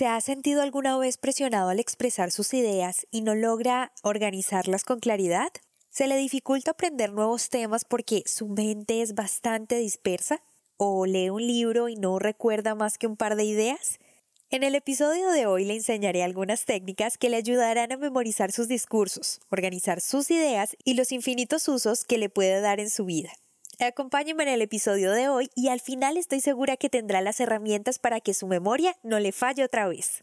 ¿Se ha sentido alguna vez presionado al expresar sus ideas y no logra organizarlas con claridad? ¿Se le dificulta aprender nuevos temas porque su mente es bastante dispersa? ¿O lee un libro y no recuerda más que un par de ideas? En el episodio de hoy le enseñaré algunas técnicas que le ayudarán a memorizar sus discursos, organizar sus ideas y los infinitos usos que le puede dar en su vida. Acompáñenme en el episodio de hoy y al final estoy segura que tendrá las herramientas para que su memoria no le falle otra vez.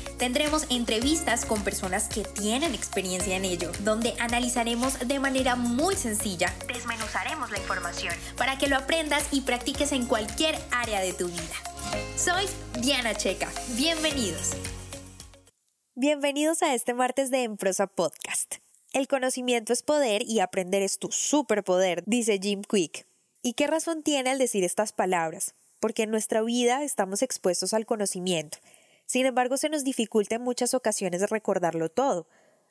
Tendremos entrevistas con personas que tienen experiencia en ello, donde analizaremos de manera muy sencilla, desmenuzaremos la información para que lo aprendas y practiques en cualquier área de tu vida. Soy Diana Checa, bienvenidos. Bienvenidos a este martes de Emprosa Podcast. El conocimiento es poder y aprender es tu superpoder, dice Jim Quick. ¿Y qué razón tiene al decir estas palabras? Porque en nuestra vida estamos expuestos al conocimiento sin embargo, se nos dificulta en muchas ocasiones recordarlo todo,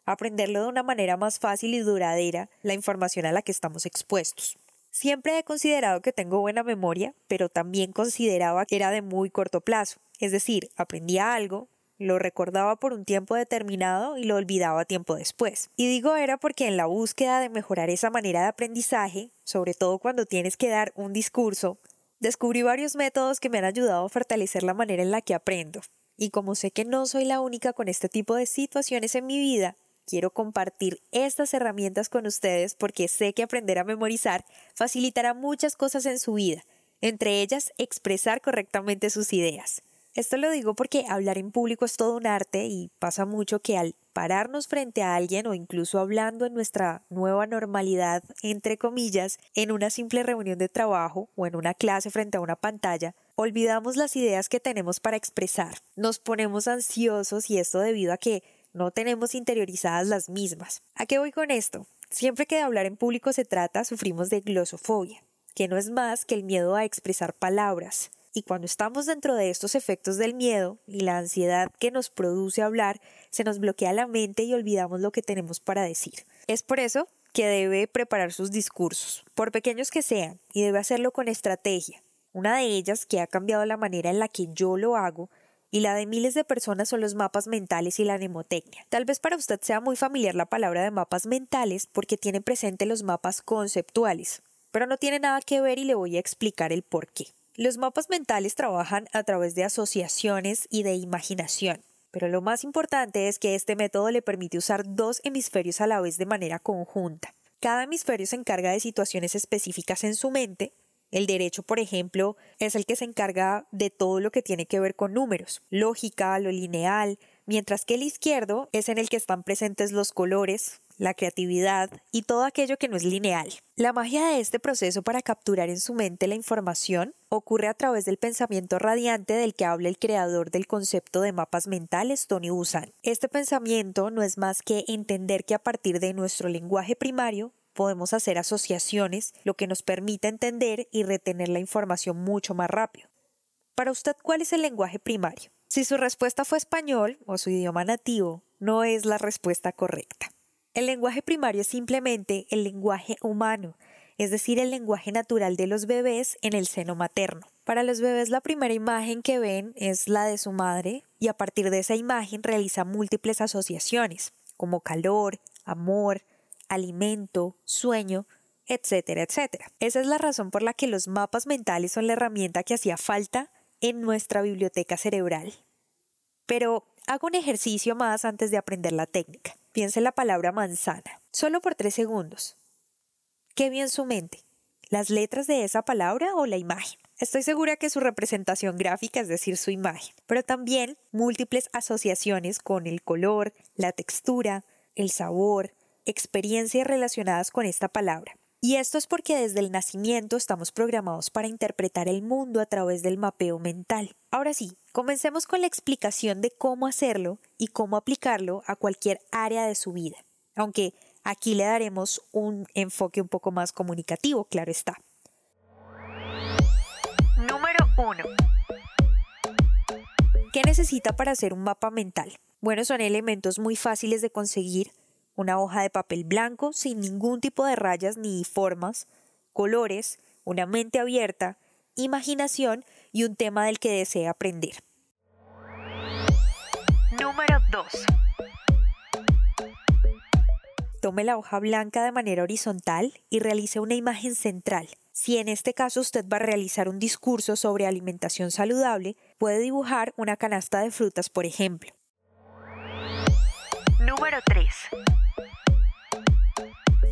aprenderlo de una manera más fácil y duradera la información a la que estamos expuestos. Siempre he considerado que tengo buena memoria, pero también consideraba que era de muy corto plazo, es decir, aprendía algo, lo recordaba por un tiempo determinado y lo olvidaba tiempo después. Y digo era porque en la búsqueda de mejorar esa manera de aprendizaje, sobre todo cuando tienes que dar un discurso, descubrí varios métodos que me han ayudado a fortalecer la manera en la que aprendo. Y como sé que no soy la única con este tipo de situaciones en mi vida, quiero compartir estas herramientas con ustedes porque sé que aprender a memorizar facilitará muchas cosas en su vida, entre ellas expresar correctamente sus ideas. Esto lo digo porque hablar en público es todo un arte y pasa mucho que al pararnos frente a alguien o incluso hablando en nuestra nueva normalidad, entre comillas, en una simple reunión de trabajo o en una clase frente a una pantalla, olvidamos las ideas que tenemos para expresar. Nos ponemos ansiosos y esto debido a que no tenemos interiorizadas las mismas. ¿A qué voy con esto? Siempre que de hablar en público se trata, sufrimos de glosofobia, que no es más que el miedo a expresar palabras. Y cuando estamos dentro de estos efectos del miedo y la ansiedad que nos produce hablar, se nos bloquea la mente y olvidamos lo que tenemos para decir. Es por eso que debe preparar sus discursos, por pequeños que sean, y debe hacerlo con estrategia. Una de ellas, que ha cambiado la manera en la que yo lo hago, y la de miles de personas son los mapas mentales y la mnemotecnia. Tal vez para usted sea muy familiar la palabra de mapas mentales porque tiene presente los mapas conceptuales, pero no tiene nada que ver y le voy a explicar el por qué. Los mapas mentales trabajan a través de asociaciones y de imaginación, pero lo más importante es que este método le permite usar dos hemisferios a la vez de manera conjunta. Cada hemisferio se encarga de situaciones específicas en su mente. El derecho, por ejemplo, es el que se encarga de todo lo que tiene que ver con números, lógica, lo lineal, mientras que el izquierdo es en el que están presentes los colores, la creatividad y todo aquello que no es lineal. La magia de este proceso para capturar en su mente la información ocurre a través del pensamiento radiante del que habla el creador del concepto de mapas mentales, Tony Busan. Este pensamiento no es más que entender que a partir de nuestro lenguaje primario podemos hacer asociaciones, lo que nos permite entender y retener la información mucho más rápido. Para usted, ¿cuál es el lenguaje primario? Si su respuesta fue español o su idioma nativo, no es la respuesta correcta. El lenguaje primario es simplemente el lenguaje humano, es decir, el lenguaje natural de los bebés en el seno materno. Para los bebés la primera imagen que ven es la de su madre y a partir de esa imagen realiza múltiples asociaciones, como calor, amor, alimento, sueño, etcétera, etcétera. Esa es la razón por la que los mapas mentales son la herramienta que hacía falta en nuestra biblioteca cerebral. Pero hago un ejercicio más antes de aprender la técnica. Piense la palabra manzana, solo por tres segundos. ¿Qué vio en su mente? ¿Las letras de esa palabra o la imagen? Estoy segura que su representación gráfica, es decir, su imagen, pero también múltiples asociaciones con el color, la textura, el sabor, experiencias relacionadas con esta palabra. Y esto es porque desde el nacimiento estamos programados para interpretar el mundo a través del mapeo mental. Ahora sí, comencemos con la explicación de cómo hacerlo y cómo aplicarlo a cualquier área de su vida. aunque aquí le daremos un enfoque un poco más comunicativo, claro está. Número 1. ¿Qué necesita para hacer un mapa mental? Bueno, son elementos muy fáciles de conseguir. Una hoja de papel blanco sin ningún tipo de rayas ni formas, colores, una mente abierta, imaginación y un tema del que desee aprender. Número 2. Tome la hoja blanca de manera horizontal y realice una imagen central. Si en este caso usted va a realizar un discurso sobre alimentación saludable, puede dibujar una canasta de frutas, por ejemplo. Número 3.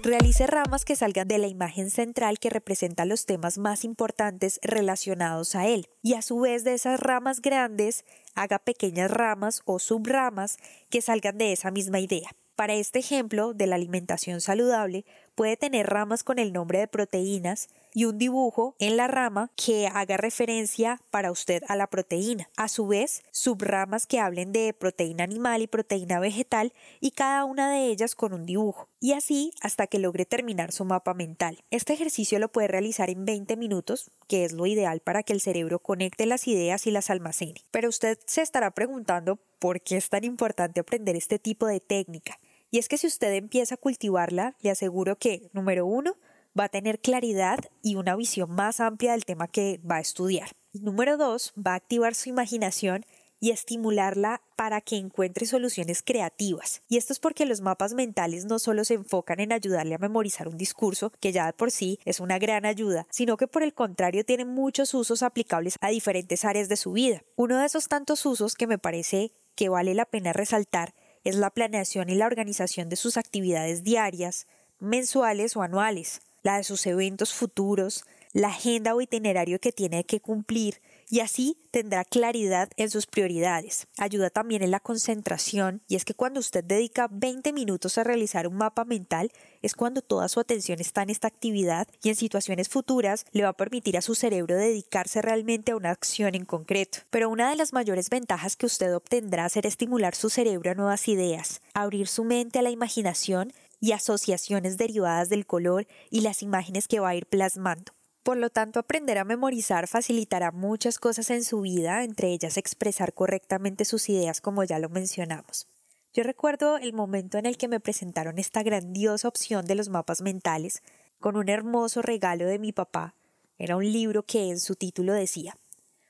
Realice ramas que salgan de la imagen central que representa los temas más importantes relacionados a él. Y a su vez de esas ramas grandes, haga pequeñas ramas o subramas que salgan de esa misma idea. Para este ejemplo de la alimentación saludable, puede tener ramas con el nombre de proteínas y un dibujo en la rama que haga referencia para usted a la proteína. A su vez, subramas que hablen de proteína animal y proteína vegetal y cada una de ellas con un dibujo. Y así hasta que logre terminar su mapa mental. Este ejercicio lo puede realizar en 20 minutos, que es lo ideal para que el cerebro conecte las ideas y las almacene. Pero usted se estará preguntando por qué es tan importante aprender este tipo de técnica. Y es que si usted empieza a cultivarla, le aseguro que, número uno, va a tener claridad y una visión más amplia del tema que va a estudiar. número dos, va a activar su imaginación y estimularla para que encuentre soluciones creativas. Y esto es porque los mapas mentales no solo se enfocan en ayudarle a memorizar un discurso, que ya de por sí es una gran ayuda, sino que por el contrario tienen muchos usos aplicables a diferentes áreas de su vida. Uno de esos tantos usos que me parece que vale la pena resaltar es la planeación y la organización de sus actividades diarias, mensuales o anuales, la de sus eventos futuros, la agenda o itinerario que tiene que cumplir, y así tendrá claridad en sus prioridades. Ayuda también en la concentración y es que cuando usted dedica 20 minutos a realizar un mapa mental es cuando toda su atención está en esta actividad y en situaciones futuras le va a permitir a su cerebro dedicarse realmente a una acción en concreto. Pero una de las mayores ventajas que usted obtendrá será estimular su cerebro a nuevas ideas, abrir su mente a la imaginación y asociaciones derivadas del color y las imágenes que va a ir plasmando. Por lo tanto, aprender a memorizar facilitará muchas cosas en su vida, entre ellas expresar correctamente sus ideas como ya lo mencionamos. Yo recuerdo el momento en el que me presentaron esta grandiosa opción de los mapas mentales, con un hermoso regalo de mi papá. Era un libro que en su título decía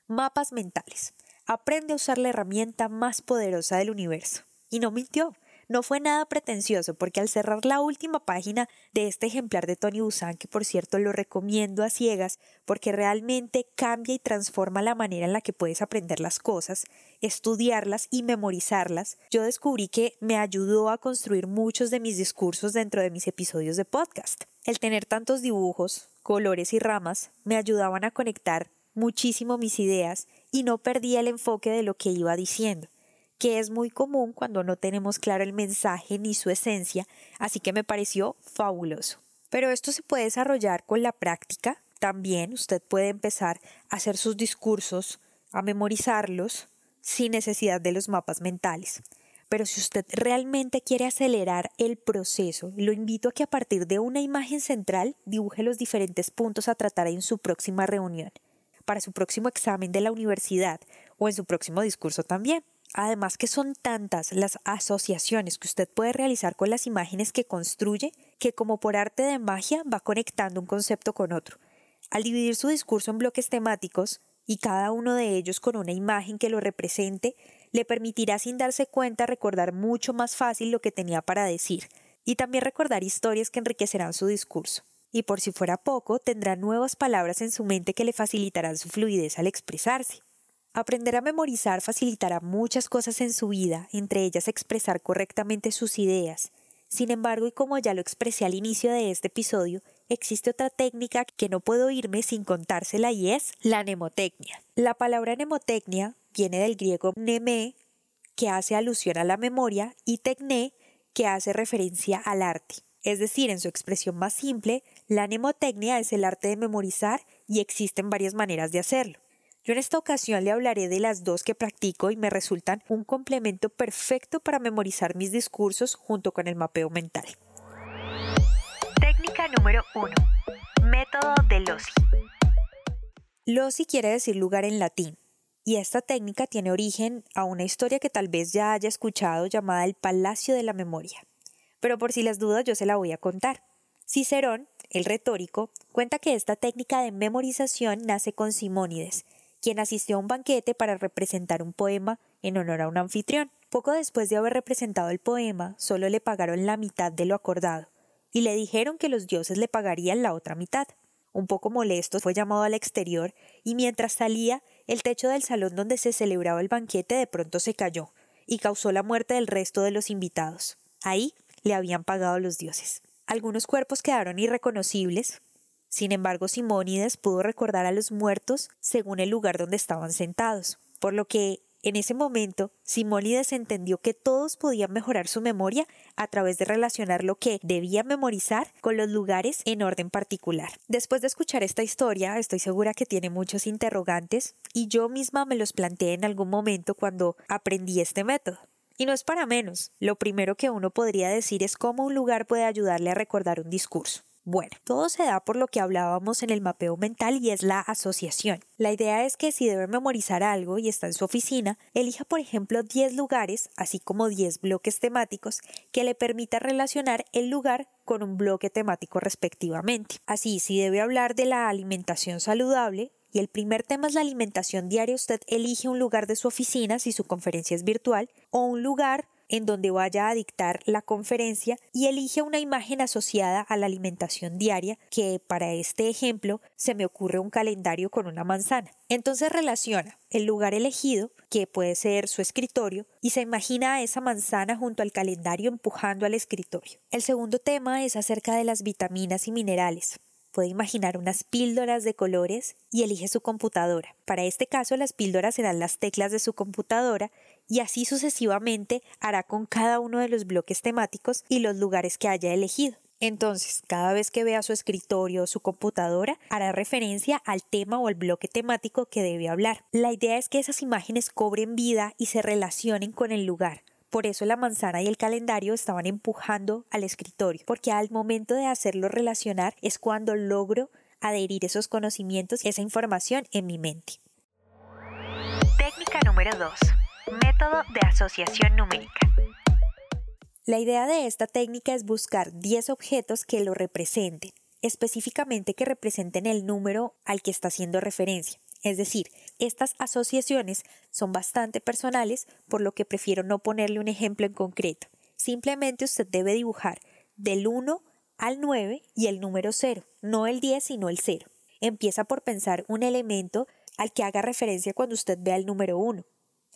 Mapas mentales. Aprende a usar la herramienta más poderosa del universo. Y no mintió. No fue nada pretencioso porque al cerrar la última página de este ejemplar de Tony Busan, que por cierto lo recomiendo a ciegas porque realmente cambia y transforma la manera en la que puedes aprender las cosas, estudiarlas y memorizarlas, yo descubrí que me ayudó a construir muchos de mis discursos dentro de mis episodios de podcast. El tener tantos dibujos, colores y ramas me ayudaban a conectar muchísimo mis ideas y no perdía el enfoque de lo que iba diciendo que es muy común cuando no tenemos claro el mensaje ni su esencia, así que me pareció fabuloso. Pero esto se puede desarrollar con la práctica. También usted puede empezar a hacer sus discursos, a memorizarlos, sin necesidad de los mapas mentales. Pero si usted realmente quiere acelerar el proceso, lo invito a que a partir de una imagen central dibuje los diferentes puntos a tratar en su próxima reunión, para su próximo examen de la universidad o en su próximo discurso también. Además que son tantas las asociaciones que usted puede realizar con las imágenes que construye que como por arte de magia va conectando un concepto con otro. Al dividir su discurso en bloques temáticos y cada uno de ellos con una imagen que lo represente, le permitirá sin darse cuenta recordar mucho más fácil lo que tenía para decir y también recordar historias que enriquecerán su discurso. Y por si fuera poco, tendrá nuevas palabras en su mente que le facilitarán su fluidez al expresarse. Aprender a memorizar facilitará muchas cosas en su vida, entre ellas expresar correctamente sus ideas. Sin embargo, y como ya lo expresé al inicio de este episodio, existe otra técnica que no puedo irme sin contársela y es la mnemotecnia. La palabra mnemotecnia viene del griego mneme, que hace alusión a la memoria, y tecne, que hace referencia al arte. Es decir, en su expresión más simple, la mnemotecnia es el arte de memorizar y existen varias maneras de hacerlo. Yo en esta ocasión le hablaré de las dos que practico y me resultan un complemento perfecto para memorizar mis discursos junto con el mapeo mental. Técnica número 1. Método de Losi. Losi quiere decir lugar en latín, y esta técnica tiene origen a una historia que tal vez ya haya escuchado llamada el Palacio de la Memoria. Pero por si las dudas yo se la voy a contar. Cicerón, el retórico, cuenta que esta técnica de memorización nace con Simónides, quien asistió a un banquete para representar un poema en honor a un anfitrión. Poco después de haber representado el poema, solo le pagaron la mitad de lo acordado, y le dijeron que los dioses le pagarían la otra mitad. Un poco molesto, fue llamado al exterior, y mientras salía, el techo del salón donde se celebraba el banquete de pronto se cayó, y causó la muerte del resto de los invitados. Ahí le habían pagado los dioses. Algunos cuerpos quedaron irreconocibles, sin embargo, Simónides pudo recordar a los muertos según el lugar donde estaban sentados, por lo que en ese momento Simónides entendió que todos podían mejorar su memoria a través de relacionar lo que debía memorizar con los lugares en orden particular. Después de escuchar esta historia, estoy segura que tiene muchos interrogantes y yo misma me los planteé en algún momento cuando aprendí este método. Y no es para menos. Lo primero que uno podría decir es cómo un lugar puede ayudarle a recordar un discurso. Bueno, todo se da por lo que hablábamos en el mapeo mental y es la asociación. La idea es que si debe memorizar algo y está en su oficina, elija por ejemplo 10 lugares, así como 10 bloques temáticos, que le permita relacionar el lugar con un bloque temático respectivamente. Así, si debe hablar de la alimentación saludable, y el primer tema es la alimentación diaria, usted elige un lugar de su oficina si su conferencia es virtual o un lugar en donde vaya a dictar la conferencia y elige una imagen asociada a la alimentación diaria, que para este ejemplo se me ocurre un calendario con una manzana. Entonces relaciona el lugar elegido, que puede ser su escritorio, y se imagina a esa manzana junto al calendario empujando al escritorio. El segundo tema es acerca de las vitaminas y minerales puede imaginar unas píldoras de colores y elige su computadora. Para este caso, las píldoras serán las teclas de su computadora y así sucesivamente hará con cada uno de los bloques temáticos y los lugares que haya elegido. Entonces, cada vez que vea su escritorio o su computadora, hará referencia al tema o al bloque temático que debe hablar. La idea es que esas imágenes cobren vida y se relacionen con el lugar. Por eso la manzana y el calendario estaban empujando al escritorio, porque al momento de hacerlo relacionar es cuando logro adherir esos conocimientos, esa información en mi mente. Técnica número 2. Método de asociación numérica. La idea de esta técnica es buscar 10 objetos que lo representen, específicamente que representen el número al que está haciendo referencia. Es decir, estas asociaciones son bastante personales, por lo que prefiero no ponerle un ejemplo en concreto. Simplemente usted debe dibujar del 1 al 9 y el número 0, no el 10 sino el 0. Empieza por pensar un elemento al que haga referencia cuando usted vea el número 1.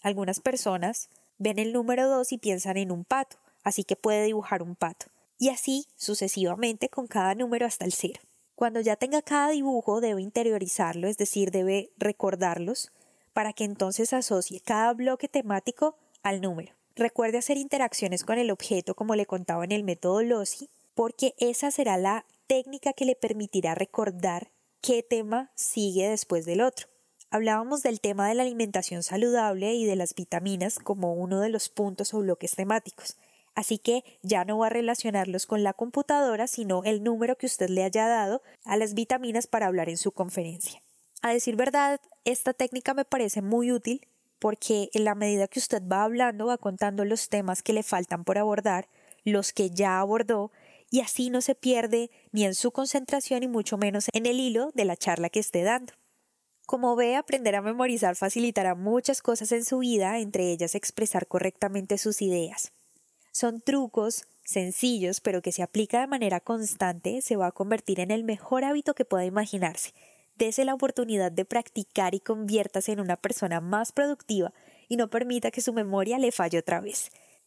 Algunas personas ven el número 2 y piensan en un pato, así que puede dibujar un pato. Y así sucesivamente con cada número hasta el 0. Cuando ya tenga cada dibujo debe interiorizarlo, es decir, debe recordarlos, para que entonces asocie cada bloque temático al número. Recuerde hacer interacciones con el objeto como le contaba en el método LOSI, porque esa será la técnica que le permitirá recordar qué tema sigue después del otro. Hablábamos del tema de la alimentación saludable y de las vitaminas como uno de los puntos o bloques temáticos. Así que ya no va a relacionarlos con la computadora, sino el número que usted le haya dado a las vitaminas para hablar en su conferencia. A decir verdad, esta técnica me parece muy útil porque en la medida que usted va hablando va contando los temas que le faltan por abordar, los que ya abordó, y así no se pierde ni en su concentración y mucho menos en el hilo de la charla que esté dando. Como ve, aprender a memorizar facilitará muchas cosas en su vida, entre ellas expresar correctamente sus ideas. Son trucos sencillos, pero que se aplica de manera constante, se va a convertir en el mejor hábito que pueda imaginarse. Dese la oportunidad de practicar y conviértase en una persona más productiva y no permita que su memoria le falle otra vez.